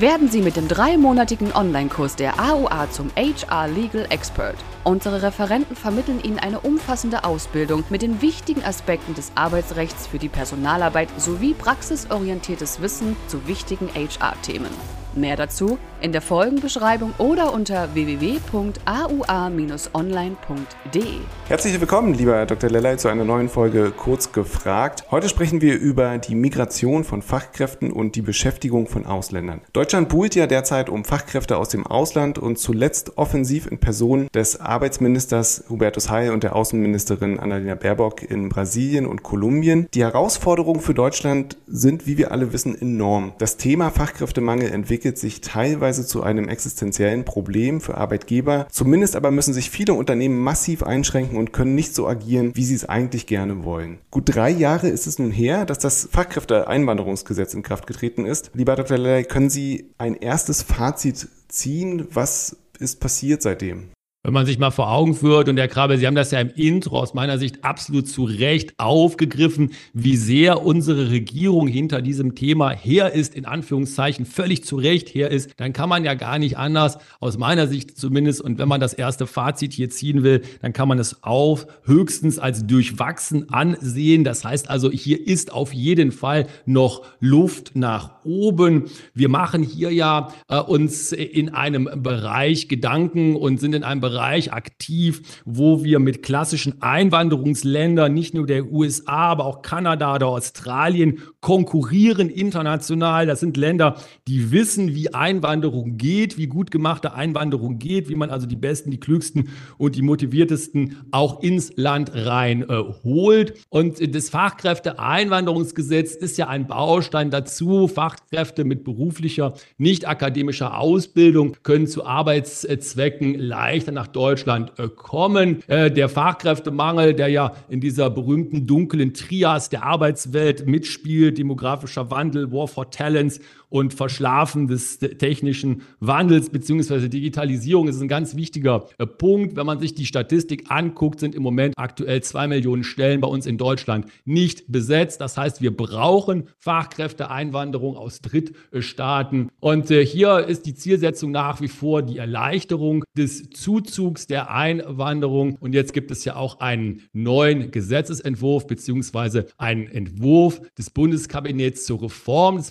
Werden Sie mit dem dreimonatigen Online-Kurs der AUA zum HR Legal Expert. Unsere Referenten vermitteln Ihnen eine umfassende Ausbildung mit den wichtigen Aspekten des Arbeitsrechts für die Personalarbeit sowie praxisorientiertes Wissen zu wichtigen HR-Themen. Mehr dazu in der Folgenbeschreibung oder unter www.aua-online.de. Herzlich willkommen, lieber Dr. Lellay, zu einer neuen Folge Kurz gefragt. Heute sprechen wir über die Migration von Fachkräften und die Beschäftigung von Ausländern. Deutschland buhlt ja derzeit um Fachkräfte aus dem Ausland und zuletzt offensiv in Person des Arbeitsministers Hubertus Heil und der Außenministerin Annalena Baerbock in Brasilien und Kolumbien. Die Herausforderungen für Deutschland sind, wie wir alle wissen, enorm. Das Thema Fachkräftemangel entwickelt sich teilweise zu einem existenziellen Problem für Arbeitgeber. Zumindest aber müssen sich viele Unternehmen massiv einschränken und können nicht so agieren, wie sie es eigentlich gerne wollen. Gut drei Jahre ist es nun her, dass das Fachkräfteeinwanderungsgesetz in Kraft getreten ist. Lieber Dr. Lellay, können Sie ein erstes Fazit ziehen? Was ist passiert seitdem? Wenn man sich mal vor Augen führt, und Herr Krabbe, Sie haben das ja im Intro aus meiner Sicht absolut zu Recht aufgegriffen, wie sehr unsere Regierung hinter diesem Thema her ist, in Anführungszeichen völlig zu Recht her ist, dann kann man ja gar nicht anders, aus meiner Sicht zumindest, und wenn man das erste Fazit hier ziehen will, dann kann man es auch höchstens als durchwachsen ansehen. Das heißt also, hier ist auf jeden Fall noch Luft nach oben. Wir machen hier ja äh, uns in einem Bereich Gedanken und sind in einem Bereich, Bereich aktiv, wo wir mit klassischen Einwanderungsländern, nicht nur der USA, aber auch Kanada oder Australien konkurrieren international. Das sind Länder, die wissen, wie Einwanderung geht, wie gut gemachte Einwanderung geht, wie man also die Besten, die Klügsten und die Motiviertesten auch ins Land rein äh, holt. Und das Fachkräfteeinwanderungsgesetz ist ja ein Baustein dazu. Fachkräfte mit beruflicher, nicht akademischer Ausbildung können zu Arbeitszwecken leichter nach nach Deutschland äh, kommen. Äh, der Fachkräftemangel, der ja in dieser berühmten dunklen Trias der Arbeitswelt mitspielt, demografischer Wandel, War for Talents und Verschlafen des technischen Wandels bzw. Digitalisierung ist ein ganz wichtiger äh, Punkt. Wenn man sich die Statistik anguckt, sind im Moment aktuell zwei Millionen Stellen bei uns in Deutschland nicht besetzt. Das heißt, wir brauchen Fachkräfteeinwanderung aus Drittstaaten. Und hier ist die Zielsetzung nach wie vor die Erleichterung des Zuzugs der Einwanderung. Und jetzt gibt es ja auch einen neuen Gesetzesentwurf beziehungsweise einen Entwurf des Bundeskabinetts zur Reform des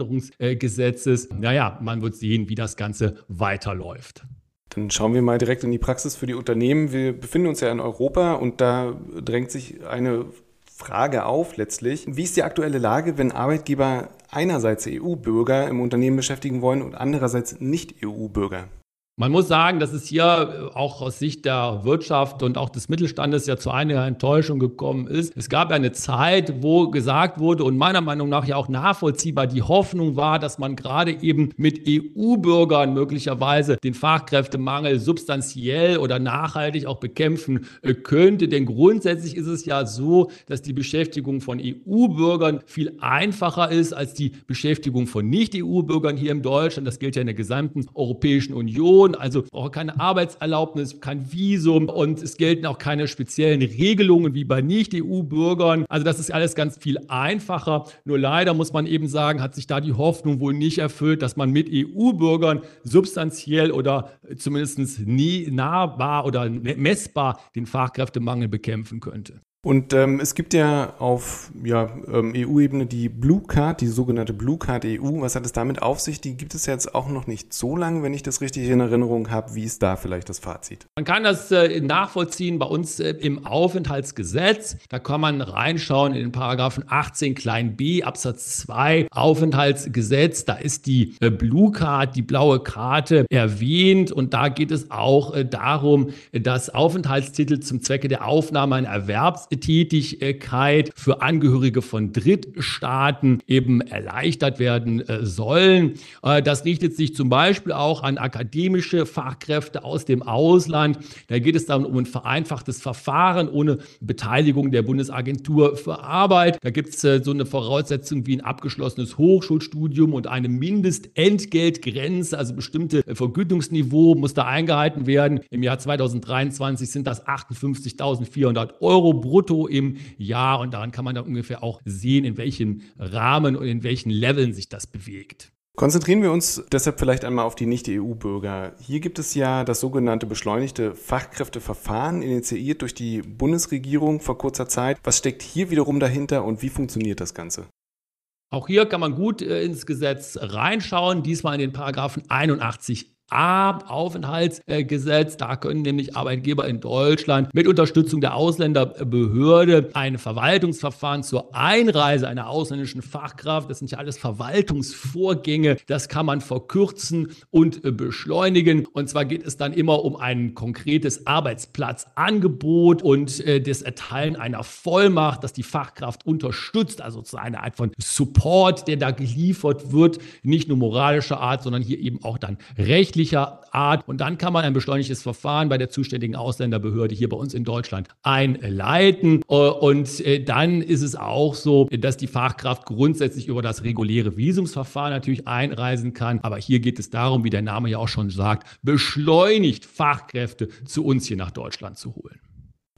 Fachkräfteeinwanderungsgesetzes. Naja, man wird sehen, wie das Ganze weiterläuft. Dann schauen wir mal direkt in die Praxis für die Unternehmen. Wir befinden uns ja in Europa und da drängt sich eine Frage auf letztlich. Wie ist die aktuelle Lage, wenn Arbeitgeber einerseits EU-Bürger im Unternehmen beschäftigen wollen und andererseits nicht EU-Bürger? Man muss sagen, dass es hier auch aus Sicht der Wirtschaft und auch des Mittelstandes ja zu einiger Enttäuschung gekommen ist. Es gab ja eine Zeit, wo gesagt wurde und meiner Meinung nach ja auch nachvollziehbar die Hoffnung war, dass man gerade eben mit EU-Bürgern möglicherweise den Fachkräftemangel substanziell oder nachhaltig auch bekämpfen äh, könnte. Denn grundsätzlich ist es ja so, dass die Beschäftigung von EU-Bürgern viel einfacher ist als die Beschäftigung von Nicht-EU-Bürgern hier in Deutschland. Das gilt ja in der gesamten Europäischen Union. Person, also auch keine Arbeitserlaubnis, kein Visum und es gelten auch keine speziellen Regelungen wie bei Nicht-EU-Bürgern. Also das ist alles ganz viel einfacher. Nur leider muss man eben sagen, hat sich da die Hoffnung wohl nicht erfüllt, dass man mit EU-Bürgern substanziell oder zumindest nie nahbar oder messbar den Fachkräftemangel bekämpfen könnte. Und ähm, es gibt ja auf ja, ähm, EU-Ebene die Blue Card, die sogenannte Blue Card EU. Was hat es damit auf sich? Die gibt es jetzt auch noch nicht so lange, wenn ich das richtig in Erinnerung habe. Wie ist da vielleicht das Fazit? Man kann das äh, nachvollziehen bei uns äh, im Aufenthaltsgesetz. Da kann man reinschauen in den Paragraphen 18 klein b Absatz 2 Aufenthaltsgesetz. Da ist die äh, Blue Card, die blaue Karte erwähnt. Und da geht es auch äh, darum, dass Aufenthaltstitel zum Zwecke der Aufnahme ein Erwerbs Erwerbstätigkeit für Angehörige von Drittstaaten eben erleichtert werden äh, sollen. Äh, das richtet sich zum Beispiel auch an akademische Fachkräfte aus dem Ausland. Da geht es dann um ein vereinfachtes Verfahren ohne Beteiligung der Bundesagentur für Arbeit. Da gibt es äh, so eine Voraussetzung wie ein abgeschlossenes Hochschulstudium und eine Mindestentgeltgrenze, also bestimmte Vergütungsniveau muss da eingehalten werden. Im Jahr 2023 sind das 58.400 Euro brutto im Jahr und daran kann man dann ungefähr auch sehen, in welchem Rahmen und in welchen Leveln sich das bewegt. Konzentrieren wir uns deshalb vielleicht einmal auf die Nicht-EU-Bürger. Hier gibt es ja das sogenannte beschleunigte Fachkräfteverfahren, initiiert durch die Bundesregierung vor kurzer Zeit. Was steckt hier wiederum dahinter und wie funktioniert das Ganze? Auch hier kann man gut äh, ins Gesetz reinschauen, diesmal in den Paragraphen 81 A-Aufenthaltsgesetz. Da können nämlich Arbeitgeber in Deutschland mit Unterstützung der Ausländerbehörde ein Verwaltungsverfahren zur Einreise einer ausländischen Fachkraft, das sind ja alles Verwaltungsvorgänge, das kann man verkürzen und beschleunigen. Und zwar geht es dann immer um ein konkretes Arbeitsplatzangebot und äh, das Erteilen einer Vollmacht, dass die Fachkraft unterstützt, also zu einer Art von Support, der da geliefert wird, nicht nur moralischer Art, sondern hier eben auch dann rechtlich rechtlicher Art. Und dann kann man ein beschleunigtes Verfahren bei der zuständigen Ausländerbehörde hier bei uns in Deutschland einleiten. Äh, und äh, dann ist es auch so, dass die Fachkraft grundsätzlich über das reguläre Visumsverfahren natürlich einreisen kann. Aber hier geht es darum, wie der Name ja auch schon sagt, beschleunigt Fachkräfte zu uns hier nach Deutschland zu holen.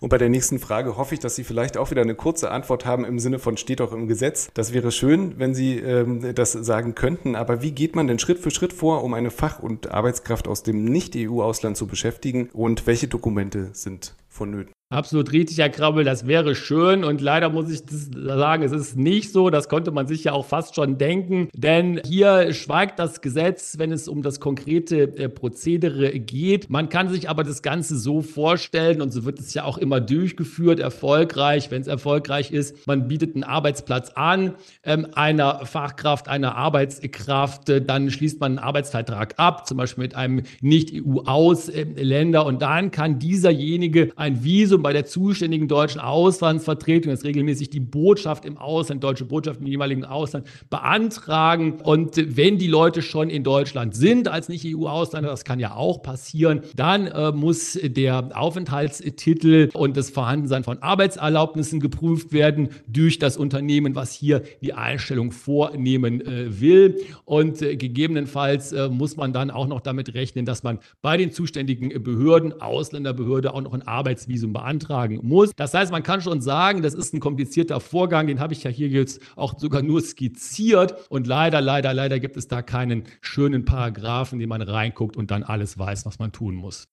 Und bei der nächsten Frage hoffe ich, dass Sie vielleicht auch wieder eine kurze Antwort haben im Sinne von steht auch im Gesetz. Das wäre schön, wenn Sie ähm, das sagen könnten. Aber wie geht man denn Schritt für Schritt vor, um eine Fach- und Arbeitskraft aus dem Nicht-EU-Ausland zu beschäftigen? Und welche Dokumente sind vonnöten? Absolut richtig, Herr Krabbel, das wäre schön und leider muss ich sagen, es ist nicht so, das konnte man sich ja auch fast schon denken, denn hier schweigt das Gesetz, wenn es um das konkrete äh, Prozedere geht. Man kann sich aber das Ganze so vorstellen und so wird es ja auch immer durchgeführt, erfolgreich, wenn es erfolgreich ist. Man bietet einen Arbeitsplatz an, ähm, einer Fachkraft, einer Arbeitskraft, äh, dann schließt man einen Arbeitsvertrag ab, zum Beispiel mit einem Nicht-EU-Ausländer und dann kann dieserjenige ein Visum bei der zuständigen deutschen Auslandsvertretung, das regelmäßig die Botschaft im Ausland, deutsche Botschaft im jeweiligen Ausland, beantragen. Und wenn die Leute schon in Deutschland sind als Nicht-EU-Ausländer, das kann ja auch passieren, dann äh, muss der Aufenthaltstitel und das Vorhandensein von Arbeitserlaubnissen geprüft werden durch das Unternehmen, was hier die Einstellung vornehmen äh, will. Und äh, gegebenenfalls äh, muss man dann auch noch damit rechnen, dass man bei den zuständigen Behörden, Ausländerbehörde, auch noch ein Arbeitsvisum beantragt beantragen muss. Das heißt, man kann schon sagen, das ist ein komplizierter Vorgang, den habe ich ja hier jetzt auch sogar nur skizziert und leider, leider, leider gibt es da keinen schönen Paragraphen, den man reinguckt und dann alles weiß, was man tun muss.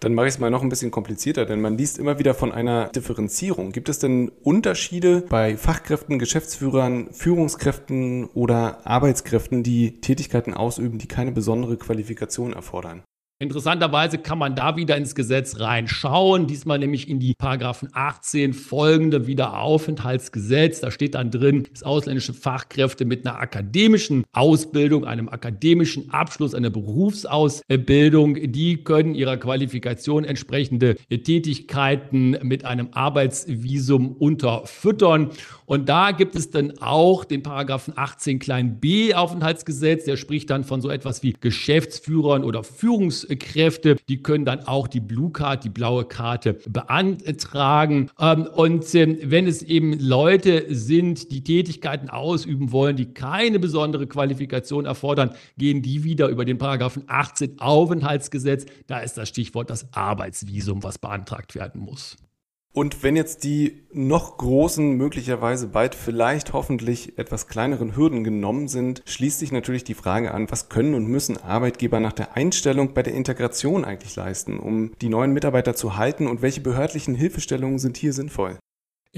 Dann mache ich es mal noch ein bisschen komplizierter, denn man liest immer wieder von einer Differenzierung. Gibt es denn Unterschiede bei Fachkräften, Geschäftsführern, Führungskräften oder Arbeitskräften, die Tätigkeiten ausüben, die keine besondere Qualifikation erfordern? Interessanterweise kann man da wieder ins Gesetz reinschauen, diesmal nämlich in die Paragraphen 18 folgende Wiederaufenthaltsgesetz. Da steht dann drin, dass ausländische Fachkräfte mit einer akademischen Ausbildung, einem akademischen Abschluss, einer Berufsausbildung, die können ihrer Qualifikation entsprechende Tätigkeiten mit einem Arbeitsvisum unterfüttern. Und da gibt es dann auch den Paragraphen 18 klein b Aufenthaltsgesetz, der spricht dann von so etwas wie Geschäftsführern oder Führungs Führungskräfte, die können dann auch die Blue Card, die blaue Karte beantragen. Ähm, und ähm, wenn es eben Leute sind, die Tätigkeiten ausüben wollen, die keine besondere Qualifikation erfordern, gehen die wieder über den Paragraphen 18 Aufenthaltsgesetz. Da ist das Stichwort das Arbeitsvisum, was beantragt werden muss. Und wenn jetzt die noch großen, möglicherweise bald vielleicht hoffentlich etwas kleineren Hürden genommen sind, schließt sich natürlich die Frage an, was können und müssen Arbeitgeber nach der Einstellung bei der Integration eigentlich leisten, um die neuen Mitarbeiter zu halten und welche behördlichen Hilfestellungen sind hier sinnvoll?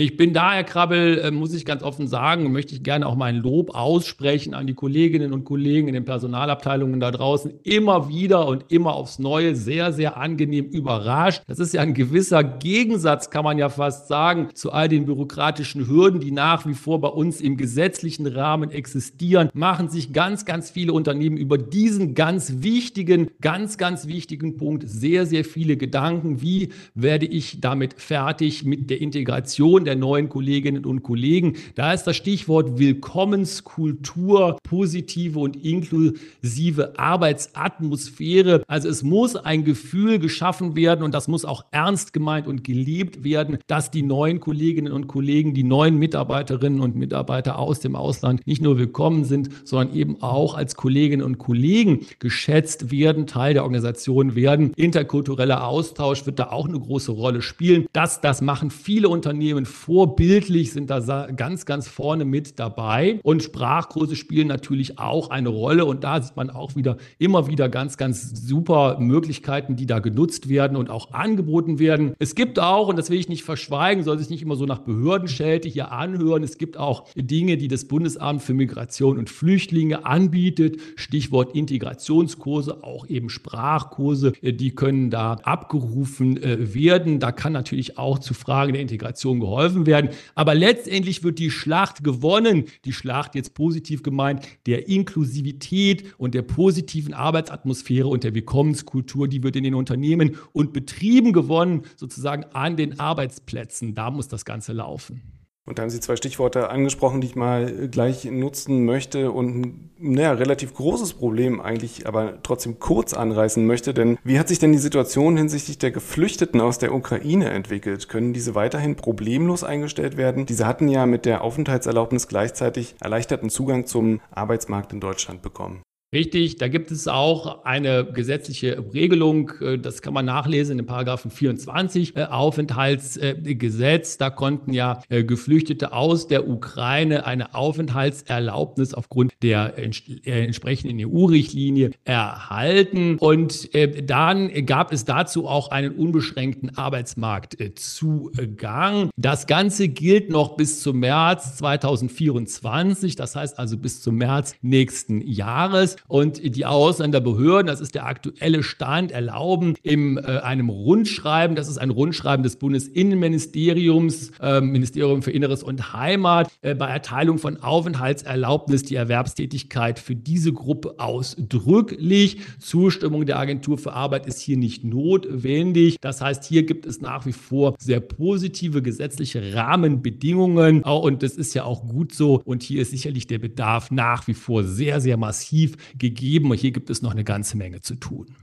Ich bin da, Herr Krabbel, äh, muss ich ganz offen sagen, möchte ich gerne auch mein Lob aussprechen an die Kolleginnen und Kollegen in den Personalabteilungen da draußen. Immer wieder und immer aufs Neue sehr, sehr angenehm überrascht. Das ist ja ein gewisser Gegensatz, kann man ja fast sagen, zu all den bürokratischen Hürden, die nach wie vor bei uns im gesetzlichen Rahmen existieren. Machen sich ganz, ganz viele Unternehmen über diesen ganz wichtigen, ganz, ganz wichtigen Punkt sehr, sehr viele Gedanken. Wie werde ich damit fertig mit der Integration? Der neuen Kolleginnen und Kollegen. Da ist das Stichwort Willkommenskultur, positive und inklusive Arbeitsatmosphäre. Also es muss ein Gefühl geschaffen werden und das muss auch ernst gemeint und gelebt werden, dass die neuen Kolleginnen und Kollegen, die neuen Mitarbeiterinnen und Mitarbeiter aus dem Ausland nicht nur willkommen sind, sondern eben auch als Kolleginnen und Kollegen geschätzt werden, Teil der Organisation werden. Interkultureller Austausch wird da auch eine große Rolle spielen. Das, das machen viele Unternehmen vorbildlich, sind da ganz, ganz vorne mit dabei. Und Sprachkurse spielen natürlich auch eine Rolle. Und da sieht man auch wieder immer wieder ganz, ganz super Möglichkeiten, die da genutzt werden und auch angeboten werden. Es gibt auch, und das will ich nicht verschweigen, soll sich nicht immer so nach Behördenschelte hier anhören, es gibt auch Dinge, die das Bundesamt für Migration und Flüchtlinge anbietet. Stichwort Integrationskurse, auch eben Sprachkurse, die können da abgerufen äh, werden. Da kann natürlich auch zu Fragen der Integration geholfen werden. Aber letztendlich wird die Schlacht gewonnen. Die Schlacht jetzt positiv gemeint der Inklusivität und der positiven Arbeitsatmosphäre und der Willkommenskultur, die wird in den Unternehmen und Betrieben gewonnen, sozusagen an den Arbeitsplätzen. Da muss das Ganze laufen. Und da haben Sie zwei Stichworte angesprochen, die ich mal gleich nutzen möchte und ein naja, relativ großes Problem eigentlich, aber trotzdem kurz anreißen möchte. Denn wie hat sich denn die Situation hinsichtlich der Geflüchteten aus der Ukraine entwickelt? Können diese weiterhin problemlos eingestellt werden? Diese hatten ja mit der Aufenthaltserlaubnis gleichzeitig erleichterten Zugang zum Arbeitsmarkt in Deutschland bekommen. Richtig, da gibt es auch eine gesetzliche Regelung, äh, das kann man nachlesen in den Paragraphen 24 äh, Aufenthaltsgesetz. Da konnten ja äh, Geflüchtete aus der Ukraine eine Aufenthaltserlaubnis aufgrund der entsprechenden EU-Richtlinie erhalten. Und dann gab es dazu auch einen unbeschränkten Arbeitsmarktzugang. Das Ganze gilt noch bis zum März 2024, das heißt also bis zum März nächsten Jahres. Und die Ausländerbehörden, das ist der aktuelle Stand, erlauben in äh, einem Rundschreiben, das ist ein Rundschreiben des Bundesinnenministeriums, äh, Ministerium für Inneres und Heimat, äh, bei Erteilung von Aufenthaltserlaubnis die Erwerbstätigkeit für diese Gruppe ausdrücklich. Zustimmung der Agentur für Arbeit ist hier nicht notwendig. Das heißt, hier gibt es nach wie vor sehr positive gesetzliche Rahmenbedingungen. Und das ist ja auch gut so. Und hier ist sicherlich der Bedarf nach wie vor sehr, sehr massiv gegeben. Und hier gibt es noch eine ganze Menge zu tun.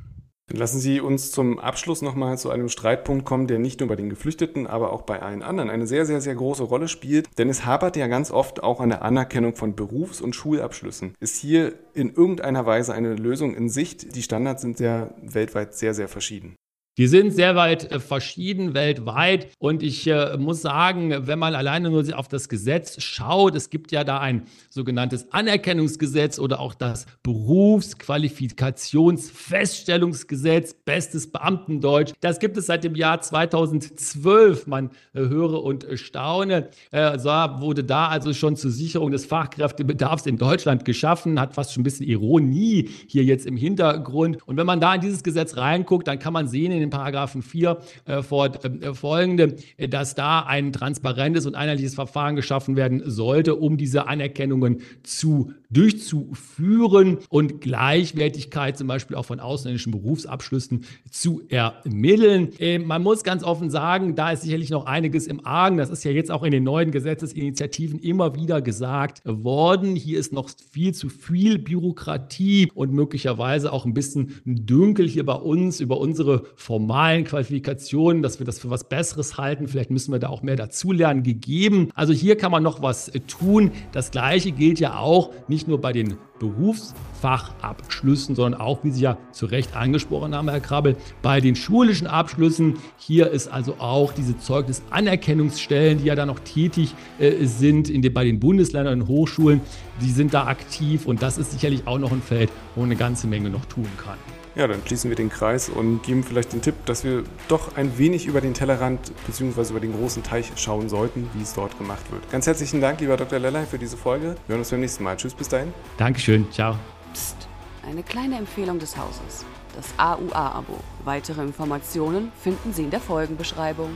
Lassen Sie uns zum Abschluss nochmal zu einem Streitpunkt kommen, der nicht nur bei den Geflüchteten, aber auch bei allen anderen eine sehr, sehr, sehr große Rolle spielt. Denn es hapert ja ganz oft auch an der Anerkennung von Berufs- und Schulabschlüssen. Ist hier in irgendeiner Weise eine Lösung in Sicht? Die Standards sind ja weltweit sehr, sehr verschieden. Die sind sehr weit äh, verschieden weltweit und ich äh, muss sagen, wenn man alleine nur auf das Gesetz schaut, es gibt ja da ein sogenanntes Anerkennungsgesetz oder auch das Berufsqualifikationsfeststellungsgesetz, bestes Beamtendeutsch. Das gibt es seit dem Jahr 2012. Man äh, höre und staune. So wurde da also schon zur Sicherung des Fachkräftebedarfs in Deutschland geschaffen, hat fast schon ein bisschen Ironie hier jetzt im Hintergrund. Und wenn man da in dieses Gesetz reinguckt, dann kann man sehen, in den Paragraphen 4 äh, fortfolgende, äh, äh, dass da ein transparentes und einheitliches Verfahren geschaffen werden sollte, um diese Anerkennungen zu durchzuführen und Gleichwertigkeit zum Beispiel auch von ausländischen Berufsabschlüssen zu ermitteln. Man muss ganz offen sagen, da ist sicherlich noch einiges im Argen. Das ist ja jetzt auch in den neuen Gesetzesinitiativen immer wieder gesagt worden. Hier ist noch viel zu viel Bürokratie und möglicherweise auch ein bisschen Dünkel hier bei uns über unsere formalen Qualifikationen, dass wir das für was Besseres halten. Vielleicht müssen wir da auch mehr dazulernen, gegeben. Also hier kann man noch was tun. Das Gleiche gilt ja auch nicht nicht nur bei den Berufsfachabschlüssen, sondern auch, wie Sie ja zu Recht angesprochen haben, Herr Krabbel, bei den schulischen Abschlüssen. Hier ist also auch diese Zeugnisanerkennungsstellen, die ja da noch tätig äh, sind in den, bei den Bundesländern und Hochschulen, die sind da aktiv und das ist sicherlich auch noch ein Feld, wo man eine ganze Menge noch tun kann. Ja, dann schließen wir den Kreis und geben vielleicht den Tipp, dass wir doch ein wenig über den Tellerrand bzw. über den großen Teich schauen sollten, wie es dort gemacht wird. Ganz herzlichen Dank, lieber Dr. Lellay, für diese Folge. Wir hören uns beim nächsten Mal. Tschüss, bis dahin. Dankeschön, ciao. Psst, eine kleine Empfehlung des Hauses. Das AUA-Abo. Weitere Informationen finden Sie in der Folgenbeschreibung.